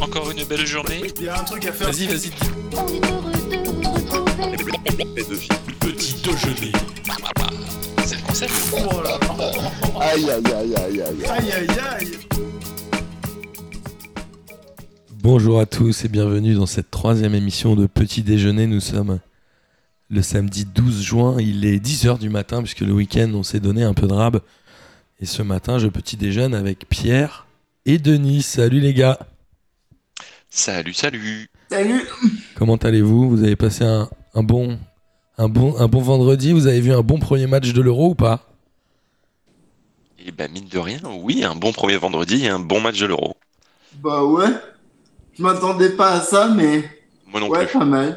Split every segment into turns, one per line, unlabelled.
Encore une belle journée.
Il y a un truc à faire.
Vas-y, vas-y.
On est heureux de vous retrouver.
Petit déjeuner. C'est le concept.
Oh là là.
Aïe aïe aïe aïe aïe.
Aïe aïe aïe.
Bonjour à tous et bienvenue dans cette troisième émission de Petit Déjeuner. Nous sommes le samedi 12 juin, il est 10h du matin puisque le week-end on s'est donné un peu de rab. Et ce matin je petit déjeune avec Pierre et Denis. Salut les gars,
Salut, salut.
Salut.
comment allez-vous? Vous avez passé un, un bon, un, bon, un bon vendredi? Vous avez vu un bon premier match de l'Euro ou pas?
Et bah, mine de rien, oui, un bon premier vendredi et un bon match de l'Euro.
Bah ouais. Je m'attendais pas à ça, mais
Moi non
ouais,
plus.
pas mal.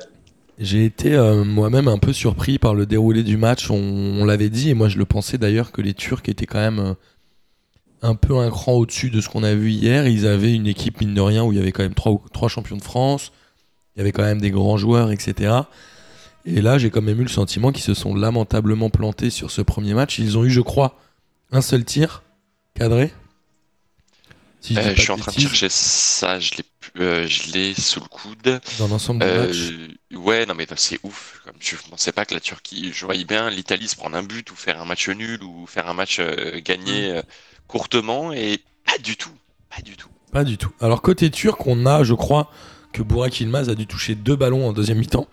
J'ai été euh, moi-même un peu surpris par le déroulé du match. On, on l'avait dit, et moi je le pensais d'ailleurs, que les Turcs étaient quand même euh, un peu un cran au-dessus de ce qu'on a vu hier. Ils avaient une équipe, mine de rien, où il y avait quand même trois, champions de France, il y avait quand même des grands joueurs, etc. Et là, j'ai quand même eu le sentiment qu'ils se sont lamentablement plantés sur ce premier match. Ils ont eu, je crois, un seul tir cadré. Si
Euh, je suis en train de chercher ça, je l'ai euh, je l'ai sous le coude.
Dans l'ensemble du
Euh,
match.
ouais, non mais c'est ouf. Comme je pensais pas que la Turquie, je voyais bien l'Italie se prendre un but ou faire un match nul ou faire un match euh, gagné euh, courtement et pas du tout, pas du tout.
Pas du tout. Alors côté turc, on a, je crois, que Burak Yilmaz a dû toucher deux ballons en deuxième mi-temps.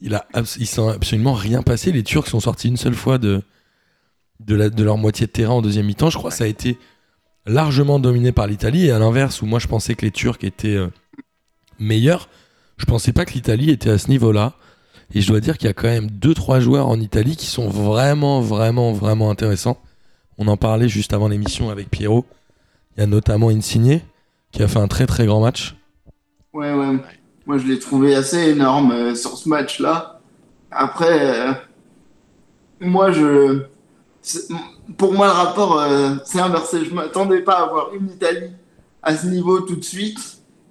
Il a, il s'en est absolument rien passé. Les Turcs sont sortis une seule fois de, de, la- de leur moitié de terrain en deuxième mi-temps. Je crois que ça a été largement dominé par l'Italie. Et à l'inverse, où moi je pensais que les Turcs étaient euh, meilleurs, je pensais pas que l'Italie était à ce niveau-là. Et je dois dire qu'il y a quand même deux trois joueurs en Italie qui sont vraiment, vraiment, vraiment intéressants. On en parlait juste avant l'émission avec Pierrot. Il y a notamment Insigne qui a fait un très très grand match.
Ouais, ouais. Moi, je l'ai trouvé assez énorme euh, sur ce match-là. Après, euh, moi, je. Pour moi, le rapport, euh, c'est inversé. Je m'attendais pas à avoir une Italie à ce niveau tout de suite.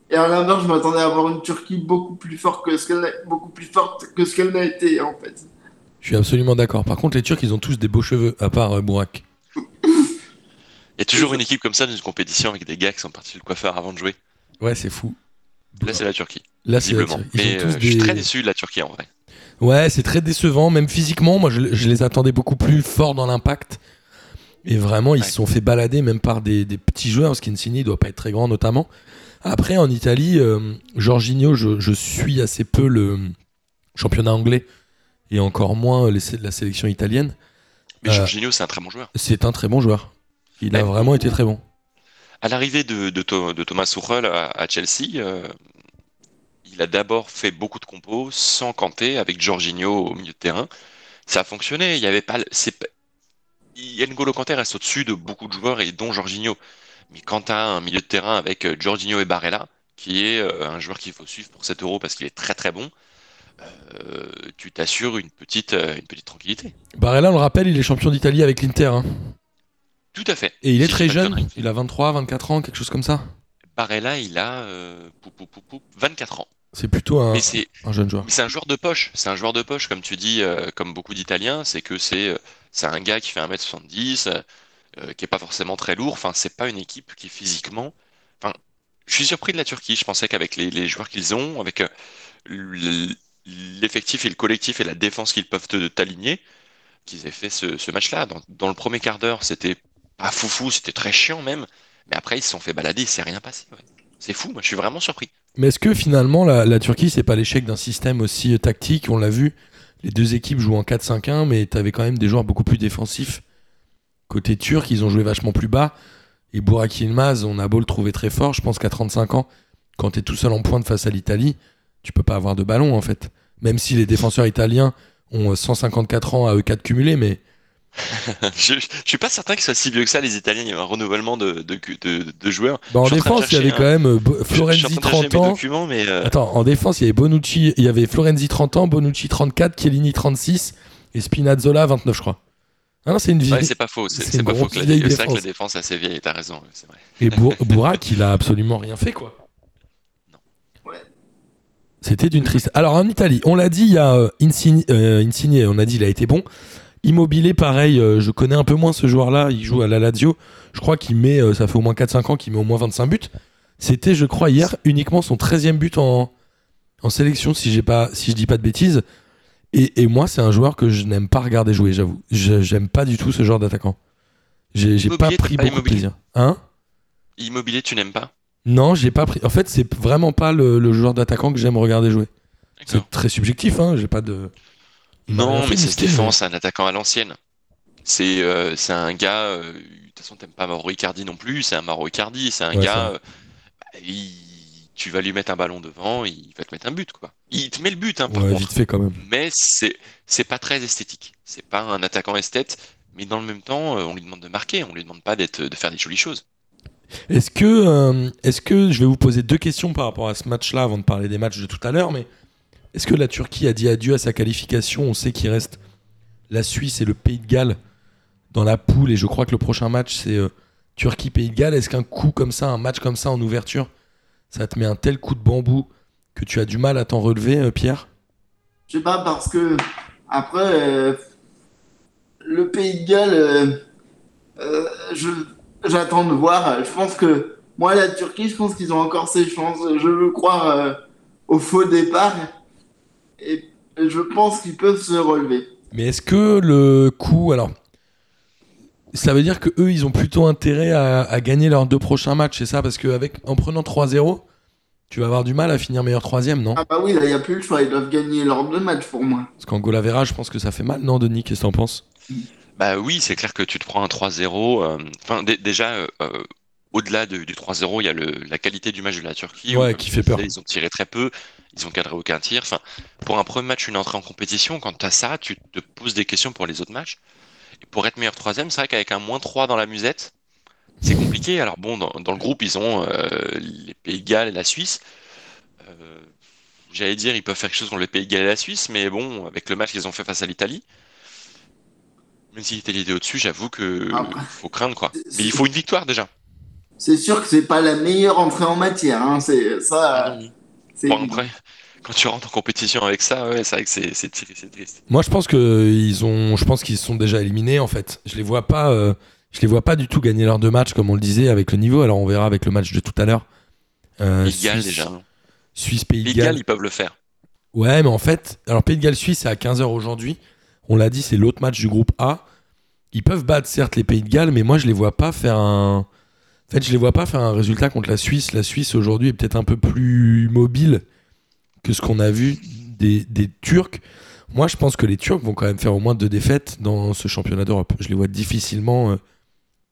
Et à l'inverse, je m'attendais à avoir une Turquie beaucoup plus forte que ce qu'elle n'a- beaucoup plus forte que ce qu'elle n'a été, en fait.
Je suis absolument d'accord. Par contre, les Turcs, ils ont tous des beaux cheveux, à part Bourak.
Il y a toujours une équipe comme ça dans une compétition avec des gars qui sont partis le coiffeur avant de jouer.
Ouais, c'est fou.
Là, c'est la Turquie,
Là, c'est
visiblement.
ils
Mais euh, je suis très déçu de la Turquie en vrai.
Ouais, c'est très décevant, même physiquement. Moi, je, je les attendais beaucoup plus forts dans l'impact. Et vraiment, ils
Ouais.
se sont fait balader même par des, des petits joueurs, parce qu'Insigne il doit pas être très grand notamment. Après, en Italie, euh, Jorginho, je, je suis assez peu le championnat anglais et encore moins les, la sélection italienne.
Mais
Euh,
Jorginho, c'est un très bon joueur.
C'est un très bon joueur. Il a vraiment été très bon.
À l'arrivée de, de, Tho- de Thomas Tuchel à, à Chelsea, euh, il a d'abord fait beaucoup de compos sans Kanté avec Jorginho au milieu de terrain. Ça a fonctionné. Il y avait pas, N'Golo Kanté reste au-dessus de beaucoup de joueurs et dont Jorginho. Mais quand tu as un milieu de terrain avec euh, Jorginho et Barella, qui est euh, un joueur qu'il faut suivre pour 7 euros parce qu'il est très très bon, euh, tu t'assures une petite, une petite tranquillité.
Barella, on le rappelle, il est champion d'Italie avec l'Inter. hein.
Tout à fait.
Et il est très jeune. Il a 23, 24 ans, quelque chose comme ça.
Barella, il a euh, pou- pou- pou- pou- 24 ans.
C'est plutôt un,
Mais c'est
un jeune joueur.
Mais c'est un joueur de poche, c'est un joueur de poche, comme tu dis, euh, comme beaucoup d'Italiens, c'est que c'est euh, c'est un gars qui fait 1m70, euh, euh, qui est pas forcément très lourd, enfin c'est pas une équipe qui physiquement... Enfin, je suis surpris de la Turquie, je pensais qu'avec les, les joueurs qu'ils ont, avec euh, l'effectif et le collectif et la défense qu'ils peuvent t'aligner, qu'ils aient fait ce, ce match-là. Dans, dans le premier quart d'heure, c'était pas foufou, c'était très chiant même, mais après ils se sont fait balader, il rien passé. C'est fou, moi je suis vraiment surpris.
Mais est-ce que finalement la, Turquie, c'est pas l'échec d'un système aussi euh, tactique? On l'a vu, les deux équipes jouent en 4-5-1, mais t'avais quand même des joueurs beaucoup plus défensifs. Côté turc, ils ont joué vachement plus bas. Et Burak Yilmaz, on a beau le trouver très fort, je pense qu'à 35 ans, quand t'es tout seul en pointe face à l'Italie, tu peux pas avoir de ballon en fait. Même si les défenseurs italiens ont euh, 154 ans à eux 4 cumulés, mais
je, je suis pas certain qu'ils soient si vieux que ça, les Italiens. Il y a un renouvellement de, de, de, de joueurs.
bah, en défense, il y avait quand même euh, Florenzi
en train de chercher
30
mes
ans.
mais euh,
Attends, en défense, il y avait Bonucci, il y avait Florenzi 30 ans, Bonucci 34, Chiellini 36 et Spinazzola 29, je crois. Ah non, c'est une vieille.
ouais, c'est pas faux. C'est pas faux que la, c'est vrai que la
défense.
défense assez vieille. T'as raison. vrai.
Et Bour- Bourak, il a absolument rien fait, quoi. C'était d'une triste. Alors en Italie, on l'a dit, il y a euh, Insigne, euh, Insigne, on a dit, il a été bon. Immobilier, pareil, euh, je connais un peu moins ce joueur-là, il joue à la Lazio. Je crois qu'il met, euh, ça fait au moins 4-5 ans qu'il met au moins 25 buts. C'était, je crois, hier uniquement son 13e but en, en sélection, si, j'ai pas, si je dis pas de bêtises. Et, et moi, c'est un joueur que je n'aime pas regarder jouer, j'avoue. Je- J'aime pas du tout ce genre d'attaquant. J'ai j'ai pas pris
pas
beaucoup de plaisir. Hein?
Immobilier, tu n'aimes pas?
Non, j'ai pas pris. En fait, c'est vraiment pas le, le joueur d'attaquant que j'aime regarder jouer.
D'accord.
C'est très subjectif, hein. J'ai pas de.
Non, mais c'est Stéphane, c'est un attaquant à l'ancienne. C'est euh, un gars. euh, de toute façon, t'aimes pas Mauro Icardi non plus. C'est un Mauro Icardi. C'est un
Ouais,
gars. euh, bah, il- tu vas lui mettre un ballon devant, il va te mettre un but, quoi. Il te met le but, hein, par
Ouais,
contre.
vite fait quand même.
Mais c'est c'est pas très esthétique. C'est pas un attaquant esthète. Mais dans le même temps, on lui demande de marquer. On lui demande pas d'être de faire des jolies choses.
Est-ce que, est-ce que je vais vous poser deux questions par rapport à ce match-là avant de parler des matchs de tout à l'heure, mais est-ce que la Turquie a dit adieu à sa qualification? On sait qu'il reste la Suisse et le Pays de Galles dans la poule, et je crois que le prochain match c'est euh, Turquie-Pays de Galles. Est-ce qu'un coup comme ça, un match comme ça en ouverture, ça te met un tel coup de bambou que tu as du mal à t'en relever, euh, Pierre?
Je sais pas, parce que après, euh, le Pays de Galles, j'attends de voir. Je pense que moi, la Turquie, je pense qu'ils ont encore ses chances. Je veux croire au faux départ. Et je pense qu'ils peuvent se relever.
Mais est-ce que le coup, alors, ça veut dire que eux, ils ont plutôt intérêt à, à gagner leurs deux prochains matchs, c'est ça? Parce qu'en en prenant 3-0, tu vas avoir du mal à finir meilleur troisième, non?
Ah bah oui, là, il n'y a plus le choix. Ils doivent gagner leurs deux matchs pour moi.
Parce qu'en goal average, je pense que ça fait mal, non, Denis Qu'est-ce que t'en penses?
Bah oui, c'est clair que tu te prends un 3-0. euh, Enfin, dé- déjà, euh, au-delà de- du 3-0, il y a le, la qualité du match de la Turquie.
Ouais, qui fait peur.
Ils ont tiré très peu, ils ont cadré aucun tir. Enfin, pour un premier match, une entrée en compétition, quand tu as ça, tu te poses des questions pour les autres matchs. Et pour être meilleur troisième, c'est vrai qu'avec un moins 3 dans la musette, c'est compliqué. Alors bon, dans, dans le groupe, ils ont euh, les Pays de Galles et la Suisse. Euh, J'allais dire, ils peuvent faire quelque chose contre les Pays de Galles et la Suisse, mais bon, avec le match qu'ils ont fait face à l'Italie, même si l'Italie était au-dessus, j'avoue que
Après,
faut craindre quoi. Mais il faut une victoire déjà.
C'est sûr que c'est pas la meilleure entrée en matière. Hein. C'est ça.
Ah. Bon, après, quand tu rentres en compétition avec ça, ouais, c'est vrai que c'est triste.
Moi, je pense que ils ont, je pense qu'ils sont déjà éliminés, en fait. Je les vois pas, euh, je les vois pas du tout gagner leurs deux matchs, comme on le disait, avec le niveau. Alors, on verra avec le match de tout à l'heure. Euh,
Pays de Galles
Suisse-
déjà.
Suisse, Pays de
Pays de Galles,
Galles.
ils peuvent le faire.
Ouais, mais en fait, alors Pays de Galles Suisse, c'est à 15h aujourd'hui. On l'a dit, c'est l'autre match du groupe A. Ils peuvent battre certes les Pays de Galles, mais moi je les vois pas faire un. En fait, je les vois pas faire un résultat contre la Suisse. La Suisse aujourd'hui est peut-être un peu plus mobile que ce qu'on a vu des, Turcs. Moi, je pense que les Turcs vont quand même faire au moins deux défaites dans ce championnat d'Europe. Je les vois difficilement euh,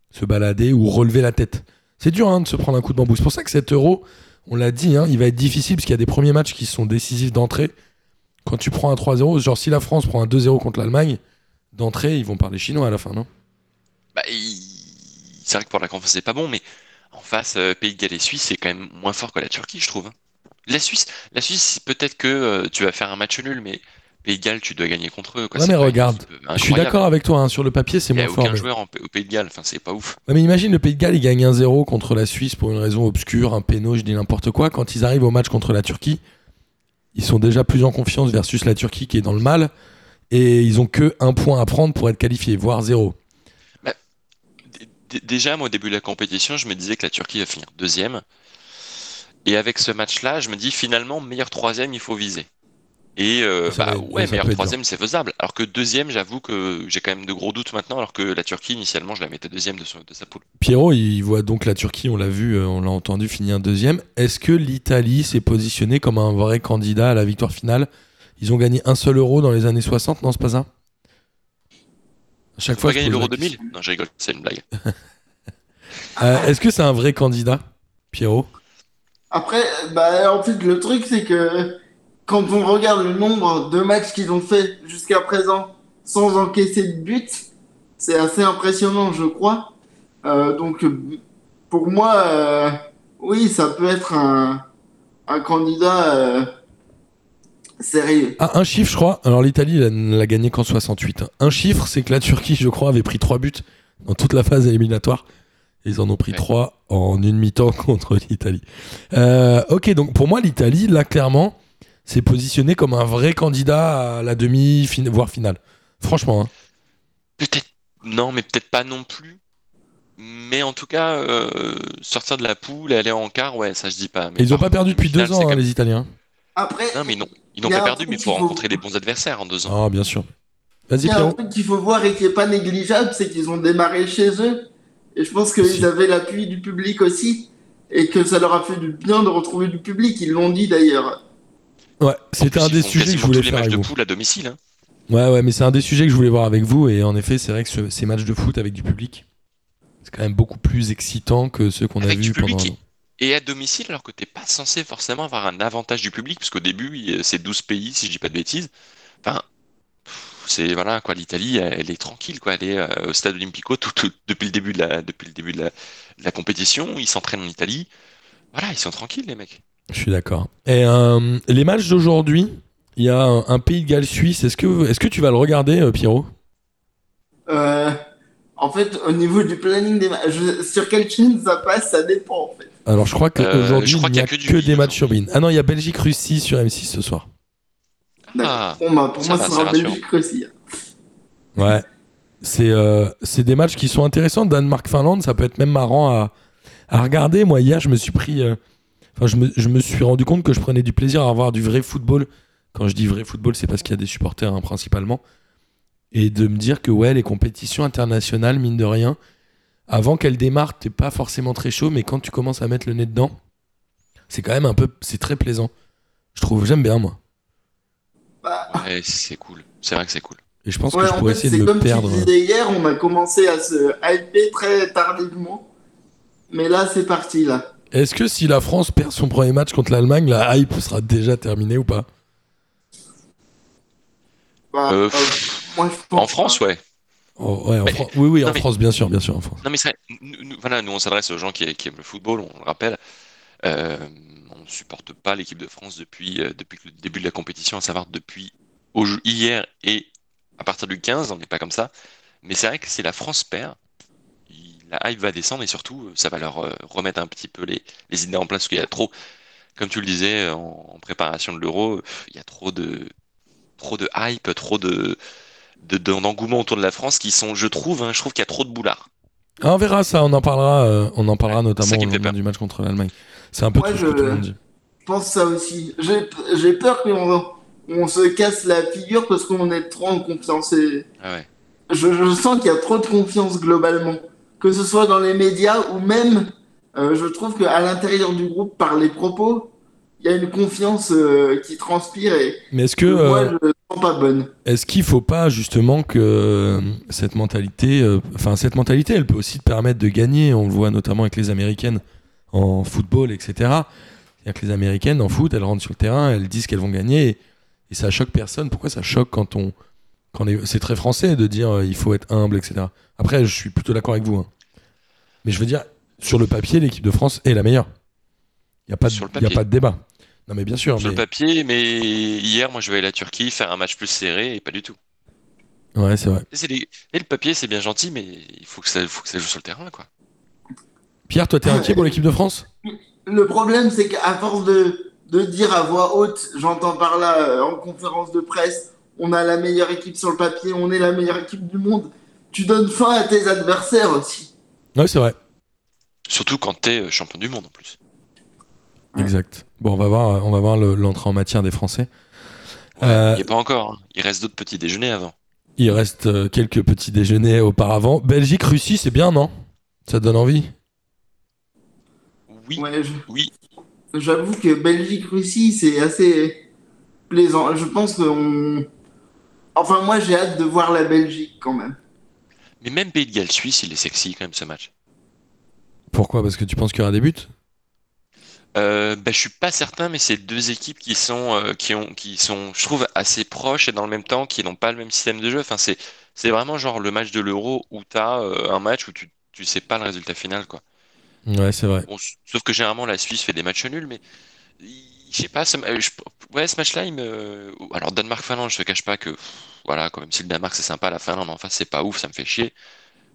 se balader ou relever la tête. C'est dur hein, de se prendre un coup de bambou. C'est pour ça que cet euro, on l'a dit, hein, il va être difficile parce qu'il y a des premiers matchs qui sont décisifs d'entrée. Quand tu prends un 3-0, genre si la France prend un 2-0 contre l'Allemagne, d'entrée, ils vont parler chinois à la fin, non?
Bah, C'est vrai que pour la confiance, c'est pas bon, mais en face, euh, Pays de Galles et Suisse, c'est quand même moins fort que la Turquie, je trouve. hein. La Suisse, la Suisse, peut-être que euh, tu vas faire un match nul, mais Pays de Galles, tu dois gagner contre eux. Quoi.
Ouais, mais regarde,
euh,
Je suis d'accord avec toi, hein, sur le papier, c'est
Il n'y
moins
a
fort.
aucun
mais-
joueur en- au Pays de Galles, enfin, c'est pas ouf.
Ouais, mais imagine le Pays de Galles, il gagne 1-0 contre la Suisse pour une raison obscure, un péno, je dis n'importe quoi. Quand ils arrivent au match contre la Turquie, ils sont déjà plus en confiance versus la Turquie qui est dans le mal. Et ils ont que un point à prendre pour être qualifiés, voire zéro.
Déjà, moi, au début de la compétition, je me disais que la Turquie va finir deuxième. Et avec ce match-là, je me dis finalement, meilleur troisième, il faut viser. Et euh, bah
va-
ouais, meilleur troisième, c'est faisable. Alors que deuxième, j'avoue que j'ai quand même de gros doutes maintenant, alors que la Turquie, initialement, je la mettais deuxième de, son- de sa poule.
Pierrot, il voit donc la Turquie, on l'a vu, euh, on l'a entendu, finir deuxième. Est-ce que l'Italie s'est positionnée comme un vrai candidat à la victoire finale? Ils ont gagné un seul euro dans les années 60, non, c'est pas ça? Chaque fois,
pas gagner l'Euro
la
2000
question.
Non, je rigole, c'est une blague.
Euh, Est-ce que c'est un vrai candidat, Pierrot?
Après, bah, en fait, le truc, c'est que quand on regarde le nombre de matchs qu'ils ont fait jusqu'à présent sans encaisser de but, c'est assez impressionnant, je crois. Euh, donc, pour moi, euh, oui, ça peut être un, un candidat euh, sérieux.
Ah, un chiffre, je crois. Alors l'Italie elle ne l'a gagné qu'en 68. hein. Un chiffre, c'est que la Turquie, je crois, avait pris 3 buts dans toute la phase éliminatoire. Ils en ont pris
Ouais.
3 en une mi-temps contre l'Italie. Euh, ok, donc pour moi, l'Italie, là, clairement, s'est positionné comme un vrai candidat à la demi, fin- voire finale. Franchement. hein.
Peut-être, non, mais peut-être pas non plus. Mais en tout cas, euh, sortir de la poule et aller en quart, ouais, ça je dis pas. Mais
ils ont
par
pas perdu depuis
demi-finale,
deux ans,
quand
hein,
même-
les Italiens.
Après,
Non, mais n'ont ils n'ont pas perdu, mais il faut rencontrer des bons adversaires en deux ans.
Ah, bien sûr. Vas-y,
il y a un truc qu'il faut voir et qui est pas négligeable, c'est qu'ils ont démarré chez eux. Et je pense qu'ils
Si.
avaient l'appui du public aussi. Et que ça leur a fait du bien de retrouver du public. Ils l'ont dit d'ailleurs.
Ouais, c'était un des sujets que je voulais
tous les
faire
matchs
avec
de
vous.
poule à domicile. hein.
Ouais, ouais, mais c'est un des sujets que je voulais voir avec vous. Et en effet, c'est vrai que ce- ces matchs de foot avec du public, c'est quand même beaucoup plus excitant que ceux qu'on a vus pendant. un an.
Et à domicile, alors que t'es pas censé forcément avoir un avantage du public, parce qu'au début, c'est 12 pays, si je dis pas de bêtises. Enfin, c'est voilà quoi, l'Italie, elle, est tranquille quoi, elle est euh, au stade Olimpico tout, tout- depuis le début de la depuis le début de la, de la compétition, ils s'entraînent en Italie. Voilà, ils sont tranquilles les mecs.
Je suis d'accord. Et euh, les matchs d'aujourd'hui, il y a un, un Pays de Galles suisse. Est-ce que, est-ce que tu vas le regarder, euh, Pierrot?
Euh, en fait, au niveau du planning des matchs, sur quelle chaîne ça passe, ça dépend en fait.
Alors, je crois
Euh,
qu'aujourd'hui,
crois
il n'y a
que
des matchs sur. Bein. Ah non, il y a Belgique-Russie sur M6 ce soir.
Ah,
bah, pour
ça
moi,
va,
ce
c'est
sera
rassurant.
Belgique aussi.
Ouais. C'est euh, c'est des matchs qui sont intéressants. Danemark-Finlande, ça peut être même marrant à, à regarder. Moi, hier, je me suis pris. euh, Enfin, je, me, je me suis rendu compte que je prenais du plaisir à avoir du vrai football. Quand je dis vrai football, c'est parce qu'il y a des supporters hein, principalement. Et de me dire que, ouais, les compétitions internationales, mine de rien, avant qu'elles démarrent, t'es pas forcément très chaud, mais quand tu commences à mettre le nez dedans, c'est quand même un peu. C'est très plaisant. Je trouve, j'aime bien, moi.
Bah,
ouais, c'est cool. C'est vrai que c'est cool.
Et je pense
ouais,
que je pourrais
fait,
essayer de
c'est
me
comme
perdre.
tu disais hier, on a commencé à se hyper très tardivement. Mais là, c'est parti là.
Est-ce que si la France perd son premier match contre l'Allemagne, la hype sera déjà terminée ou pas?
Bah,
Euh,
euh, moi, je pense
En France,
pas.
ouais.
Oh, ouais, en
Mais-
Fran- Oui, oui, en
mais-
France, bien sûr, bien sûr, en France.
Non mais c'est nous, nous- voilà, nous on s'adresse aux gens qui, qui aiment le football, on le rappelle. Euh, on ne supporte pas l'équipe de France depuis, euh, depuis le début de la compétition, à savoir depuis au hier et à partir du 15, on n'est pas comme ça. Mais c'est vrai que si la France perd, il- la hype va descendre et surtout euh, ça va leur euh, remettre un petit peu les, les idées en place parce qu'il y a trop, comme tu le disais en, en préparation de l'Euro, il y a trop de, trop de hype, trop de de- d'engouement autour de la France qui sont, je trouve, hein, je trouve qu'il y a trop de boulards.
Ah, on verra ça, on en parlera, euh, on en parlera
Ouais,
notamment au du match contre l'Allemagne. C'est un peu
Moi,
tout
je-
tout le monde dit.
Je pense ça aussi. J'ai j'ai peur qu'on on se casse la figure parce qu'on est trop en confiance. Et
Ah ouais.
je, je sens qu'il y a trop de confiance globalement. Que ce soit dans les médias ou même, euh, je trouve qu'à l'intérieur du groupe, par les propos, il y a une confiance euh, qui transpire et
Mais est-ce que,
moi,
euh,
je pas bonne.
est-ce qu'il faut pas justement que euh, cette mentalité, euh, enfin cette mentalité, elle peut aussi te permettre de gagner. On le voit notamment avec les Américaines en football, etc. C'est-à-dire que les Américaines en foot, elles rentrent sur le terrain, elles disent qu'elles vont gagner et, et ça choque personne. Pourquoi ça choque quand on, quand c'est très français de dire euh, il faut être humble, etc. Après, je suis plutôt d'accord avec vous. hein. Mais je veux dire, sur le papier, l'équipe de France est la meilleure. Il n'y a, pas de-
Sur le
y a
papier.
pas de débat. Non, mais bien sûr.
Sur
mais-
le papier, mais hier, moi, je vais aller à la Turquie faire un match plus serré et pas du tout.
Ouais, c'est vrai.
Et, c'est les- et le papier, c'est bien gentil, mais il faut que ça, faut que ça joue sur le terrain, quoi.
Pierre, toi, t'es inquiet pour l'équipe de France?
Le problème, c'est qu'à force de, de dire à voix haute, j'entends par là euh, en conférence de presse, on a la meilleure équipe sur le papier, on est la meilleure équipe du monde, tu donnes faim à tes adversaires aussi.
Ouais, c'est vrai.
Surtout quand t'es euh, champion du monde, en plus.
Exact. Bon, on va voir, on va voir le- l'entrée en matière des Français. Euh,
Il n'y a pas encore. hein. Il reste d'autres petits déjeuners avant.
il reste euh, quelques petits déjeuners auparavant. Belgique, Russie, c'est bien, non? Ça te donne envie?
Oui,
Ouais, je-
oui.
j'avoue que Belgique-Russie, c'est assez plaisant. Je pense qu'on. Enfin, moi, j'ai hâte de voir la Belgique quand même.
Mais même Pays de Galles Suisse, il est sexy quand même ce match.
Pourquoi? Parce que tu penses qu'il y aura des buts?
Euh, bah, je suis pas certain, mais c'est deux équipes qui sont, euh, qui ont, qui sont, je trouve, assez proches et dans le même temps qui n'ont pas le même système de jeu. Enfin, c'est, c'est vraiment genre le match de l'Euro où tu as un match où tu, tu sais pas le résultat final, quoi.
Ouais, c'est vrai.
Bon, sauf que généralement la Suisse fait des matchs nuls, mais je sais pas, ce, euh, je- ouais, ce match-là, il me, alors Danemark-Finlande, je te cache pas que, pff, voilà, quand même si le Danemark c'est sympa, la Finlande en face c'est pas ouf, ça me fait chier.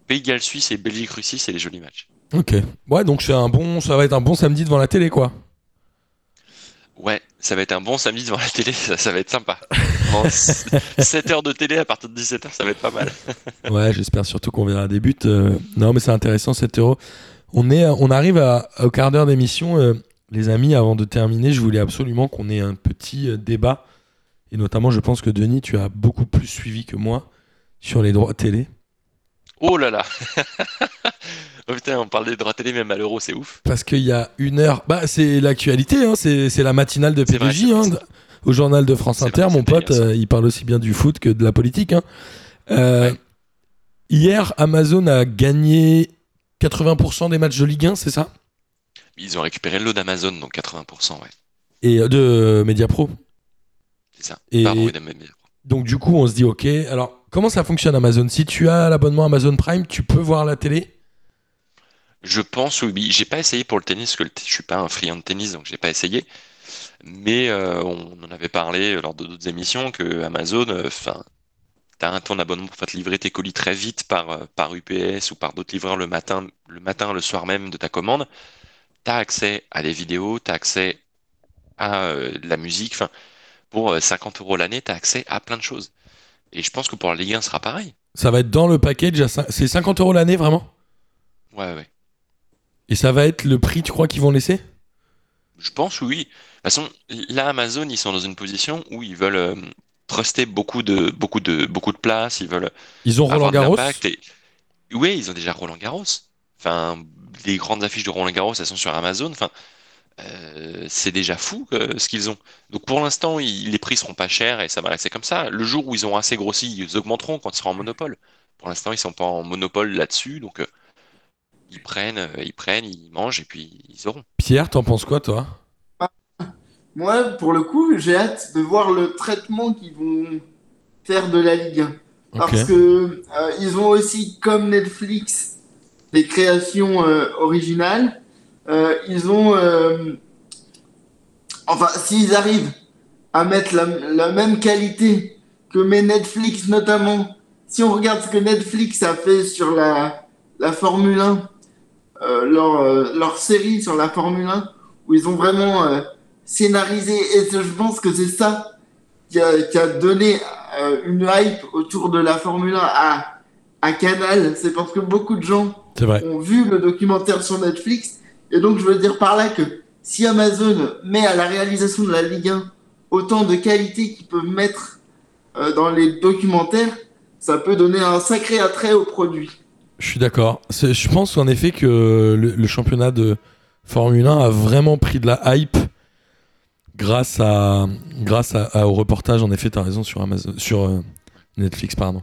Pays de Galles Suisse et Belgique-Russie, c'est les jolis matchs.
Ok. Ouais, donc c'est un bon, ça va être un bon samedi devant la télé, quoi.
Ouais, ça va être un bon samedi devant la télé, ça, ça va être sympa. 7 heures de télé à partir de 17 heures, ça va être pas mal.
Ouais, j'espère surtout qu'on verra des buts. euh. Non, mais c'est intéressant, 7 euros. On, est, on arrive à- au quart d'heure d'émission. euh, les amis, avant de terminer, je voulais absolument qu'on ait un petit euh, débat. Et notamment, je pense que Denis, tu as beaucoup plus suivi que moi sur les droits télé.
Oh là là Oh putain, on parle des droits télé même à l'euro, c'est ouf.
Parce qu'il y a une heure, bah, c'est l'actualité, hein, c'est c'est la matinale de PDJ. hein, au journal de France Inter,
vrai,
mon pote, euh, il parle aussi bien du foot que de la politique. hein. Euh,
Ouais.
Hier, Amazon a gagné 80% des matchs de Ligue 1, c'est ça?
Ils ont récupéré le lot d'Amazon, donc 80%, ouais.
Et euh, de Mediapro.
C'est ça.
Et-
Pardon, oui,
Donc du coup, on se dit ok. Alors, comment ça fonctionne Amazon? Si tu as l'abonnement Amazon Prime, tu peux voir la télé?
Je pense, oui. J'ai pas essayé pour le tennis, parce que le t- je suis pas un friand de tennis, donc j'ai pas essayé. Mais euh, on en avait parlé lors de d'autres émissions que Amazon, euh, enfin, t'as un ton abonnement pour faire te livrer tes colis très vite par, euh, par UPS ou par d'autres livreurs le matin, le matin, le soir même de ta commande. T'as accès à des vidéos, t'as accès à euh, de la musique. Enfin, pour euh, 50 euros l'année, t'as accès à plein de choses. Et je pense que pour la Ligue 1, ce sera pareil.
Ça va être dans le package. à cin- C'est 50 euros l'année, vraiment?
Ouais, ouais.
Et ça va être le prix, tu crois qu'ils vont laisser?
Je pense oui. De toute façon, là, Amazon, ils sont dans une position où ils veulent euh, truster beaucoup de, beaucoup de, beaucoup de place, ils veulent
Ils ont Roland Garros?
Et... Oui, ils ont déjà Roland Garros. Enfin, les grandes affiches de Roland Garros, elles sont sur Amazon. Enfin, euh, c'est déjà fou euh, ce qu'ils ont. Donc pour l'instant, les prix seront pas chers et ça va rester comme ça. Le jour où ils ont assez grossi, ils augmenteront quand ils seront en monopole. Pour l'instant, ils sont pas en monopole là-dessus, donc euh, ils prennent, euh, ils prennent, ils mangent et puis ils auront.
Pierre, t'en penses quoi, toi?
Moi, pour le coup, j'ai hâte de voir le traitement qu'ils vont faire de la Ligue 1.
Ok.
Parce que euh, ils ont aussi, comme Netflix, des créations euh, originales. Euh, ils ont, euh, enfin, s'ils arrivent à mettre la, la même qualité que met Netflix, notamment, si on regarde ce que Netflix a fait sur la, la Formule 1, euh, leur, euh, leur série sur la Formule 1, où ils ont vraiment euh, scénarisé, et je pense que c'est ça qui a, qui a donné euh, une hype autour de la Formule 1 à, à Canal, c'est parce que beaucoup de gens ont vu le documentaire sur Netflix. Et donc, je veux dire par là que si Amazon met à la réalisation de la Ligue 1 autant de qualité qu'ils peuvent mettre euh, dans les documentaires, ça peut donner un sacré attrait au produit.
Je suis d'accord. Je pense en effet que le, le championnat de Formule 1 a vraiment pris de la hype grâce à grâce à, à- au reportage. En effet, t'as raison sur Amazon, sur euh, Netflix, pardon.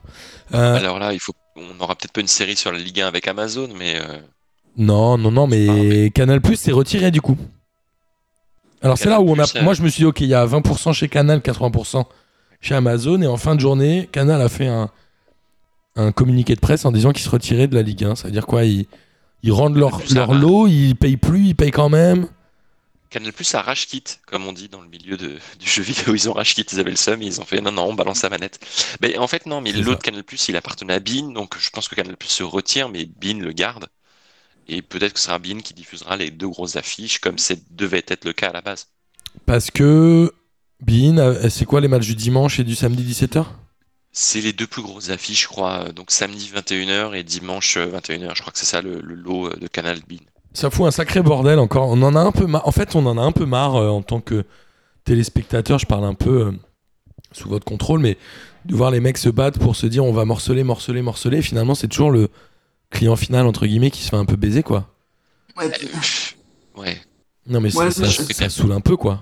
Euh,
Alors là, il faut, on n'aura peut-être pas une série sur la Ligue 1 avec Amazon, mais euh,
non, non, non, mais,
Ah, mais-
Canal Plus s'est retiré du coup. Alors c'est là où on a. Moi, je me suis dit, ok, il y a 20% chez Canal, 80% chez Amazon, et en fin de journée, Canal a fait un un communiqué de presse en disant qu'ils se retiraient de la Ligue 1. Ça veut dire quoi ils, ils rendent leur,
Ça
leur lot, ils payent plus, ils payent quand même.
Canal Plus a rage kit, comme on dit dans le milieu de- du jeu vidéo. Ils ont rage kit, ils avaient le seum et ils ont fait non, non, on balance la manette. Mais en fait, non, mais l'autre
ça.
Canal Plus, il appartenait à Bean, donc je pense que Canal Plus se retire, mais Bean le garde. Et peut-être que ce sera Bean qui diffusera les deux grosses affiches, comme c'est devait être le cas à la base.
Parce que Bein, euh, c'est quoi les matchs du dimanche et du samedi 17h
C'est les deux plus grosses affiches, je crois. Donc samedi 21h et dimanche euh, 21h. Je crois que c'est ça le, le lot euh, de Canal Bean.
Ça fout un sacré bordel encore. On en a un peu marre. En fait, on en a un peu marre euh, en tant que téléspectateur. Je parle un peu euh, sous votre contrôle, mais de voir les mecs se battre pour se dire on va morceler, morceler, morceler. Et finalement, c'est toujours le client final entre guillemets qui se fait un peu baiser quoi.
Ouais,
Ouais.
Non mais
Ouais,
ça, ça saoule un peu quoi.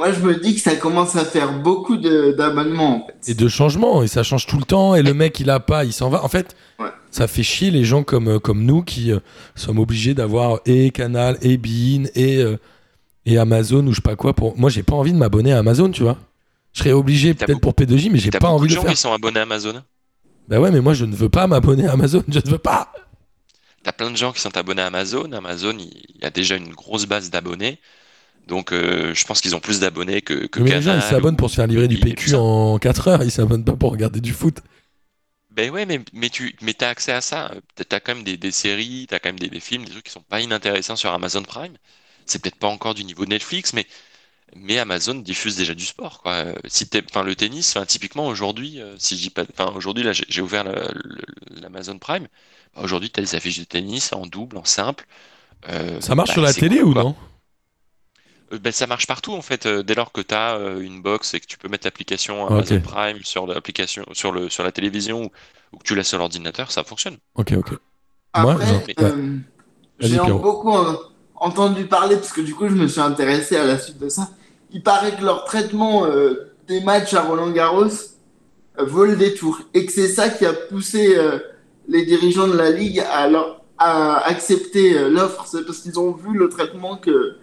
Moi, je me dis que ça commence à faire beaucoup d'abonnements, en fait.
Et de changements et ça change tout le temps et le mec il a pas, il s'en va. En fait,
Ouais.
ça fait chier les gens comme euh, comme nous qui euh, sommes obligés d'avoir et Canal et Bein et euh, et Amazon ou je sais pas quoi pour. Moi, j'ai pas envie de m'abonner à Amazon, tu vois. Je serais obligé peut-être pour P2J, mais j'ai pas envie
de
de
gens
faire.
qui sont abonnés à Amazon.
Bah ouais, mais moi je ne veux pas m'abonner à Amazon, je ne veux pas.
T'as plein de gens qui sont abonnés à Amazon. Amazon, il il y a déjà une grosse base d'abonnés. Donc, euh, je pense qu'ils ont plus d'abonnés que, que
mais les gens ils
Canal
s'abonnent
ou-
pour se faire livrer du PQ en 4 heures, ils s'abonnent pas pour regarder du foot.
Ben ouais, mais, mais tu mais as accès à ça. T'as t'as quand même des, des séries, t'as quand même des, des films, des trucs qui sont pas inintéressants sur Amazon Prime. C'est peut-être pas encore du niveau de Netflix, mais Mais Amazon diffuse déjà du sport, quoi. Si enfin, le tennis, enfin, typiquement aujourd'hui, euh, si dis pas, enfin, aujourd'hui là, j'ai j'ai ouvert l'Amazon Prime. Bah, Aujourd'hui, t'as des affiches de tennis en double, en simple. Euh,
Ça marche
bah,
sur la télé
cool,
ou
quoi.
non?
Ben, ça marche partout en fait. Euh, dès lors que tu as une box et que tu peux mettre l'application Amazon. Prime sur l'application, sur le, sur la télévision ou, ou que tu l'as sur l'ordinateur, ça fonctionne.
Ok, ok. Moi,
Après, euh, j'ai beaucoup euh, entendu parler, parce que du coup, je me suis intéressé à la suite de ça. Il paraît que leur traitement euh, des matchs à Roland-Garros euh, vole des tours. Et que c'est ça qui a poussé euh, les dirigeants de la Ligue à, leur- à accepter euh, l'offre. C'est parce qu'ils ont vu le traitement que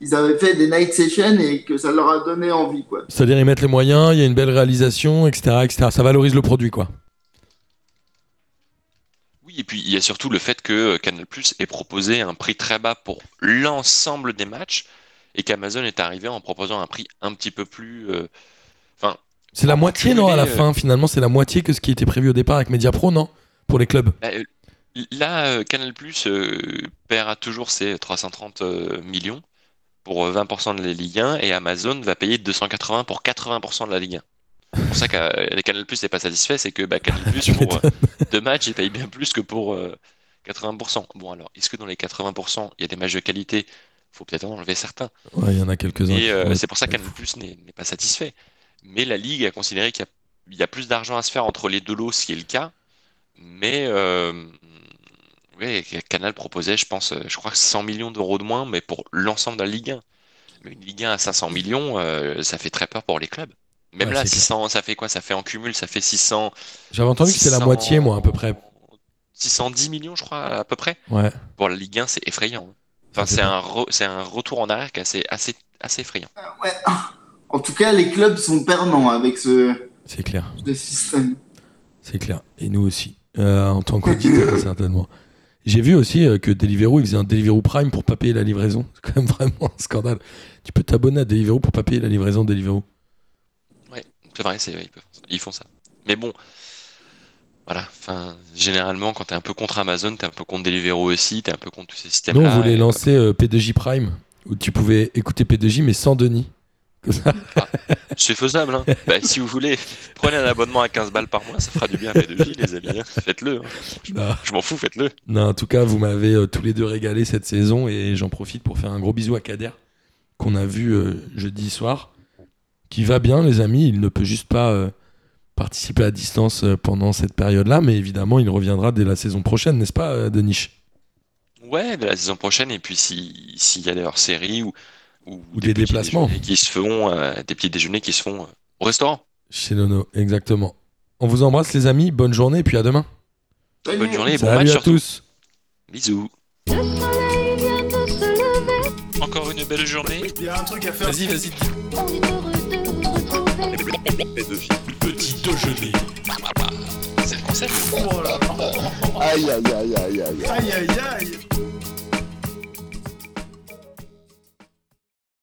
ils avaient fait des night sessions et que ça leur a donné envie, quoi.
C'est-à-dire ils mettent les moyens, il y a une belle réalisation, etc., etc. Ça valorise le produit, quoi.
Oui, et puis il y a surtout le fait que euh, Canal Plus ait proposé un prix très bas pour l'ensemble des matchs et qu'Amazon est arrivé en proposant un prix un petit peu plus. euh, Enfin,
C'est la moitié, non, à la
euh,
fin, finalement, c'est la moitié que ce qui était prévu au départ avec Mediapro, non? Pour les clubs.
bah, euh, là, euh, Canal Plus euh, paiera toujours ses 330 euh, millions pour euh, 20% de la Ligue 1 et Amazon va payer 280 pour 80% de la Ligue 1. C'est pour ça que euh, Canal Plus n'est pas satisfait, c'est que bah, Canal Plus pour euh, deux matchs, il paye bien plus que pour euh, 80%. Bon alors, est-ce que dans les 80%, il y a des matchs de qualité? Faut peut-être en enlever certains.
Ouais, il y en a quelques-uns.
Et euh, c'est pour ça que Canal Plus n'est pas satisfait. Mais la Ligue a considéré qu'il y a, il y a plus d'argent à se faire entre les deux lots, ce qui est le cas. Mais euh, Canal proposait, je pense, euh, je crois que 100 millions d'euros de moins, mais pour l'ensemble de la Ligue 1. Mais une Ligue 1 à 500 millions, euh, ça fait très peur pour les clubs. Même
Ouais,
là,
c'est clair.
600, ça fait quoi? Ça fait en cumul, ça fait 600.
J'avais entendu que c'était la
600
moitié, moi, à peu près.
610 millions, je crois, à peu près.
Ouais.
Pour la Ligue 1, c'est effrayant. Enfin, c'est un, re- c'est un retour en arrière qui est assez, assez, assez effrayant.
Ouais. En tout cas, les clubs sont perdants avec ce,
C'est clair.
ce système.
C'est clair. Et nous aussi, euh, en tant qu'auditeurs, certainement. J'ai vu aussi euh, que Deliveroo, ils faisaient un Deliveroo Prime pour pas payer la livraison. C'est quand même vraiment un scandale. Tu peux t'abonner à Deliveroo pour pas payer la livraison de Deliveroo.
C'est vrai, c'est, ils, peuvent- ils font ça. Mais bon, voilà. Enfin, généralement, quand t'es un peu contre Amazon, t'es un peu contre Deliveroo aussi, t'es un peu contre tous ces systèmes-là.
on voulait lancer euh, P2J Prime, où tu pouvais écouter P2J, mais sans Denis. Ça.
C'est faisable, hein. Bah, si vous voulez, prenez un abonnement à 15 balles par mois, ça fera du bien à P2J, les amis. hein. Faites-le. hein.
Non.
Je m'en fous, faites-le.
Non, en tout cas, vous m'avez euh, tous les deux régalé cette saison et j'en profite pour faire un gros bisou à Kader, qu'on a vu euh, jeudi soir, qui va bien, les amis. Il ne peut juste pas euh, participer à distance pendant cette période-là, mais évidemment, il reviendra dès la saison prochaine, n'est-ce pas, Denis?
Ouais, mais la saison prochaine, et puis si- s'il y a des hors-séries ou, ou,
Ou des déplacements.
déjeuners qui se font, euh, des petits déjeuners qui se font euh, au restaurant.
Chez Nono, exactement. On vous embrasse, les amis. Bonne journée et puis à demain.
Salut.
Bonne journée et bon
Salut
match
à
surtout.
tous.
Bisous. Encore une belle journée.
Il y a un truc à faire.
Vas-y, vas-y.
on est heureux de vous retrouver.
Petit déjeuner.
C'est le concept.
Oh là.
Aïe, aïe, aïe, aïe, aïe.
Aïe aïe aïe.